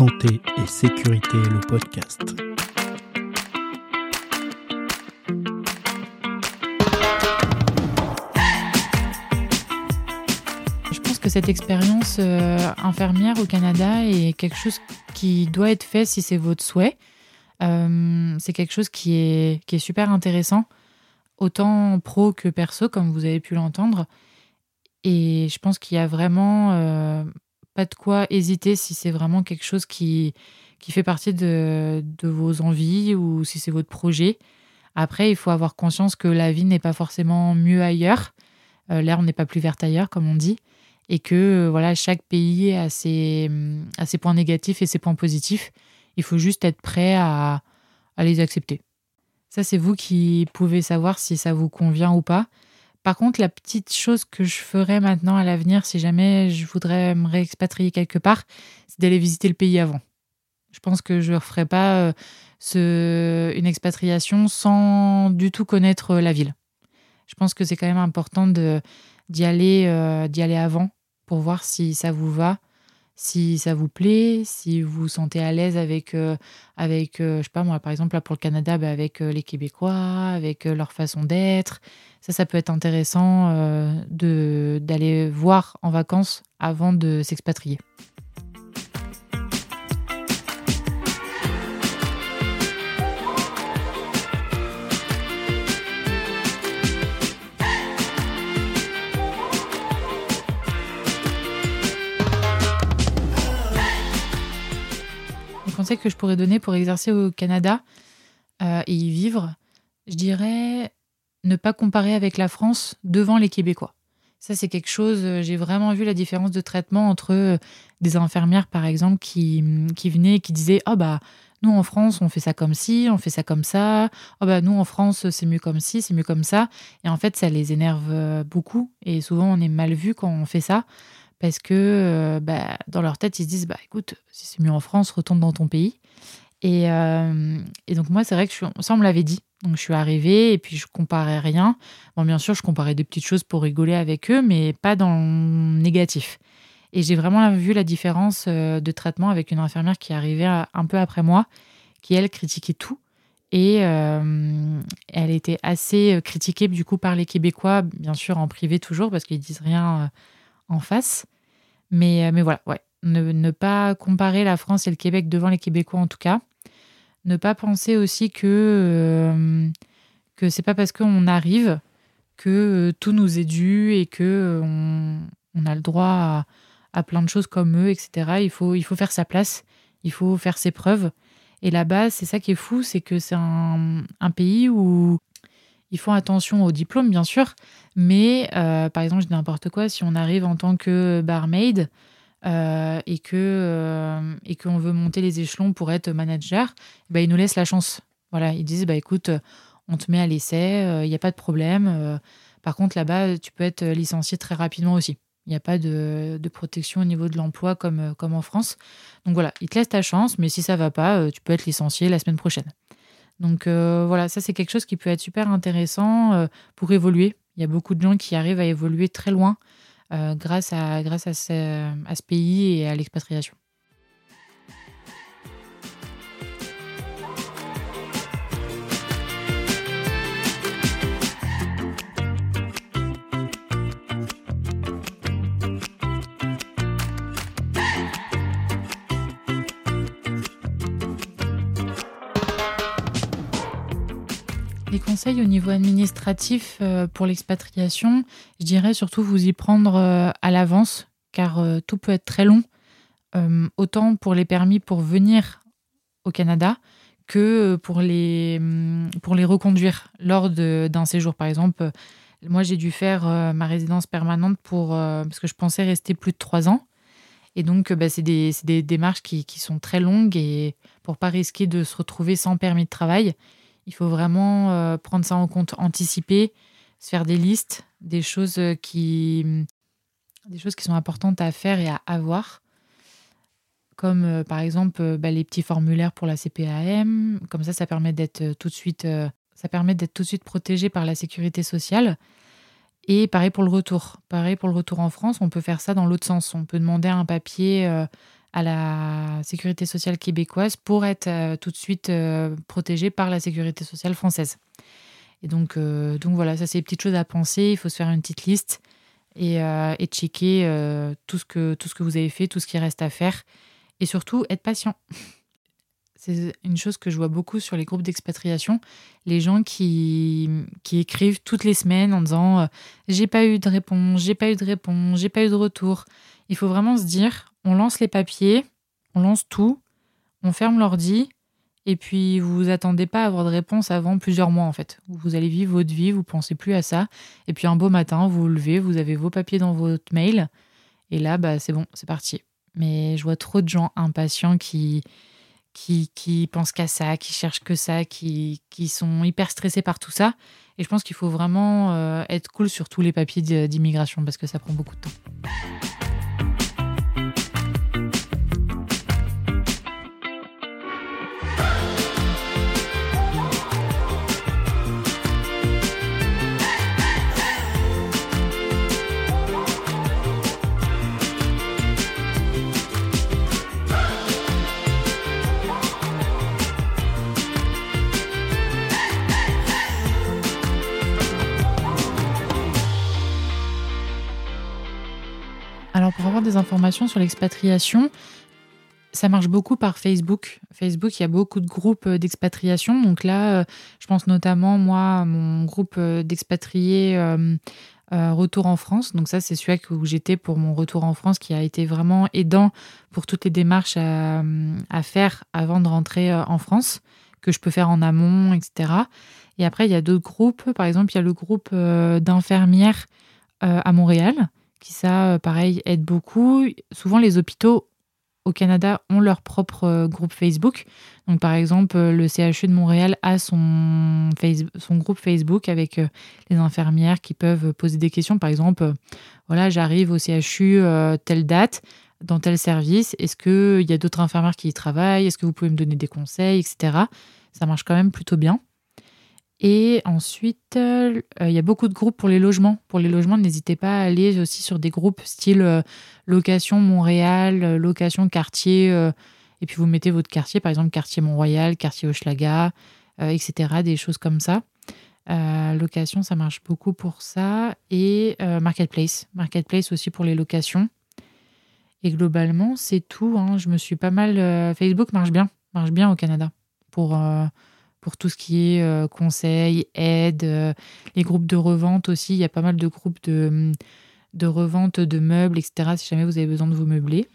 Santé et sécurité, le podcast. Je pense que cette expérience euh, infirmière au Canada est quelque chose qui doit être fait si c'est votre souhait. Euh, c'est quelque chose qui est, qui est super intéressant, autant pro que perso, comme vous avez pu l'entendre. Et je pense qu'il y a vraiment euh, pas de quoi hésiter si c'est vraiment quelque chose qui, qui fait partie de, de vos envies ou si c'est votre projet. Après, il faut avoir conscience que la vie n'est pas forcément mieux ailleurs. Euh, L'herbe n'est pas plus verte ailleurs, comme on dit. Et que voilà, chaque pays a ses, a ses points négatifs et ses points positifs. Il faut juste être prêt à, à les accepter. Ça, c'est vous qui pouvez savoir si ça vous convient ou pas. Par contre, la petite chose que je ferais maintenant à l'avenir, si jamais je voudrais me réexpatrier quelque part, c'est d'aller visiter le pays avant. Je pense que je ne referai pas euh, ce, une expatriation sans du tout connaître la ville. Je pense que c'est quand même important d'y aller, euh, d'y aller avant pour voir si ça vous va, si ça vous plaît, si vous vous sentez à l'aise avec, euh, avec euh, je sais pas moi, par exemple, là pour le Canada, bah, avec euh, les Québécois, avec euh, leur façon d'être. Ça, ça peut être intéressant d'aller voir en vacances avant de s'expatrier. Que je pourrais donner pour exercer au Canada euh, et y vivre, je dirais ne pas comparer avec la France devant les Québécois. Ça, c'est quelque chose, euh, j'ai vraiment vu la différence de traitement entre euh, des infirmières, par exemple, qui, qui venaient et qui disaient Oh, bah, nous en France, on fait ça comme ci, on fait ça comme ça. Oh, bah, nous en France, c'est mieux comme ci, c'est mieux comme ça. Et en fait, ça les énerve beaucoup. Et souvent, on est mal vu quand on fait ça. Parce que euh, bah, dans leur tête, ils se disent Bah, écoute, si c'est mieux en France, retourne dans ton pays. Et, euh, et donc, moi, c'est vrai que suis, ça, on me l'avait dit. Donc, je suis arrivée et puis je comparais rien. Bon, bien sûr, je comparais des petites choses pour rigoler avec eux, mais pas dans le négatif. Et j'ai vraiment vu la différence euh, de traitement avec une infirmière qui arrivait un peu après moi, qui, elle, critiquait tout. Et elle était assez critiquée, du coup, par les Québécois, bien sûr, en privé toujours, parce qu'ils disent rien en face. Mais, euh, mais voilà, ouais. Ne, ne pas comparer la France et le Québec devant les Québécois, en tout cas. Ne pas penser aussi que, euh, que c'est pas parce qu'on arrive que euh, tout nous est dû et que on, on a le droit à, à plein de choses comme eux, etc. Il faut, il faut faire sa place, il faut faire ses preuves. Et là-bas, c'est ça qui est fou, c'est que c'est un, un pays où ils font attention au diplôme, bien sûr, mais euh, par exemple, je dis n'importe quoi, si on arrive en tant que barmaid euh, et que euh, et qu'on veut monter les échelons pour être manager, bah, ils nous laissent la chance. Voilà, ils disent bah écoute, on te met à l'essai, il n'y a pas de problème. par contre, là-bas, tu peux être licencié très rapidement aussi. Il n'y a pas de, protection au niveau de l'emploi comme, comme en France. Donc voilà, ils te laissent ta chance, mais si ça va pas, tu peux être licencié la semaine prochaine. Donc euh, voilà, ça c'est quelque chose qui peut être super intéressant euh, pour évoluer. Il y a beaucoup de gens qui arrivent à évoluer très loin euh, grâce, à, ce pays et à l'expatriation. Les conseils au niveau administratif euh, pour l'expatriation, je dirais surtout vous y prendre euh, à l'avance, car euh, tout peut être très long, autant pour les permis pour venir au Canada que pour les, hum, pour les reconduire lors d'un séjour. Par exemple, moi j'ai dû faire ma résidence permanente pour, parce que je pensais rester plus de trois ans. Et donc, bah, c'est des, des démarches qui, qui sont très longues et pour pas risquer de se retrouver sans permis de travail, il faut vraiment euh, prendre ça en compte, anticiper, se faire des listes, des choses euh, qui, des choses qui sont importantes à faire et à avoir. Comme euh, par exemple bah, les petits formulaires pour la CPAM. Comme ça, ça permet d'être tout de suite, ça permet d'être tout de suite protégé par la sécurité sociale. Et pareil pour le retour. Pareil pour le retour en France, on peut faire ça dans l'autre sens. On peut demander un papier à la sécurité sociale québécoise pour être euh, tout de suite euh, protégé par la sécurité sociale française. Et donc, euh, donc voilà, ça c'est des petites choses à penser. Il faut se faire une petite liste et, et checker tout, ce que, tout ce que vous avez fait, tout ce qui reste à faire. Et surtout, être patient. C'est une chose que je vois beaucoup sur les groupes d'expatriation. Les gens qui, qui écrivent toutes les semaines en disant J'ai pas eu de réponse, j'ai pas eu de réponse, j'ai pas eu de retour. Il faut vraiment se dire on lance les papiers, on lance tout, on ferme l'ordi, et puis vous vous attendez pas à avoir de réponse avant plusieurs mois en fait. Vous allez vivre votre vie, vous pensez plus à ça, et puis un beau matin, vous vous levez, vous avez vos papiers dans votre mail, et là, bah, c'est bon, c'est parti. Mais je vois trop de gens impatients qui, qui, qui pensent qu'à ça, qui cherchent que ça, qui, qui sont hyper stressés par tout ça. Et je pense qu'il faut vraiment euh, être cool sur tous les papiers d'immigration parce que ça prend beaucoup de temps. Des informations sur l'expatriation, ça marche beaucoup par Facebook. Facebook, il y a beaucoup de groupes euh, d'expatriation. Donc là, euh, je pense notamment, moi, mon groupe euh, d'expatriés Retour en France. Donc ça, c'est celui où j'étais pour mon retour en France, qui a été vraiment aidant pour toutes les démarches à faire avant de rentrer en France, que je peux faire en amont, etc. Et après, il y a d'autres groupes. Par exemple, il y a le groupe d'infirmières à Montréal qui ça, euh, pareil, aide beaucoup. Souvent, les hôpitaux au Canada ont leur propre euh, groupe Facebook. Donc, par exemple, euh, le CHU de Montréal a son, groupe Facebook avec les infirmières qui peuvent poser des questions. Par exemple, voilà, j'arrive au CHU telle date, dans tel service. Est-ce qu'il y a d'autres infirmières qui y travaillent? Est-ce que vous pouvez me donner des conseils, etc. Ça marche quand même plutôt bien. Et ensuite, euh, il y a beaucoup de groupes pour les logements. Pour les logements, n'hésitez pas à aller aussi sur des groupes style euh, location Montréal, euh, location quartier, et puis vous mettez votre quartier, par exemple quartier Mont-Royal, quartier Hochelaga, etc. Des choses comme ça. location, ça marche beaucoup pour ça. Et Marketplace. Marketplace aussi pour les locations. Et globalement, c'est tout. Hein. Je me suis pas mal. Facebook marche bien. Marche bien au Canada. Pour pour tout ce qui est euh, conseils, aide, euh, les groupes de revente aussi. Il y a pas mal de groupes de, de revente de meubles, etc. Si jamais vous avez besoin de vous meubler.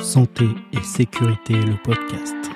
Santé et sécurité, le podcast.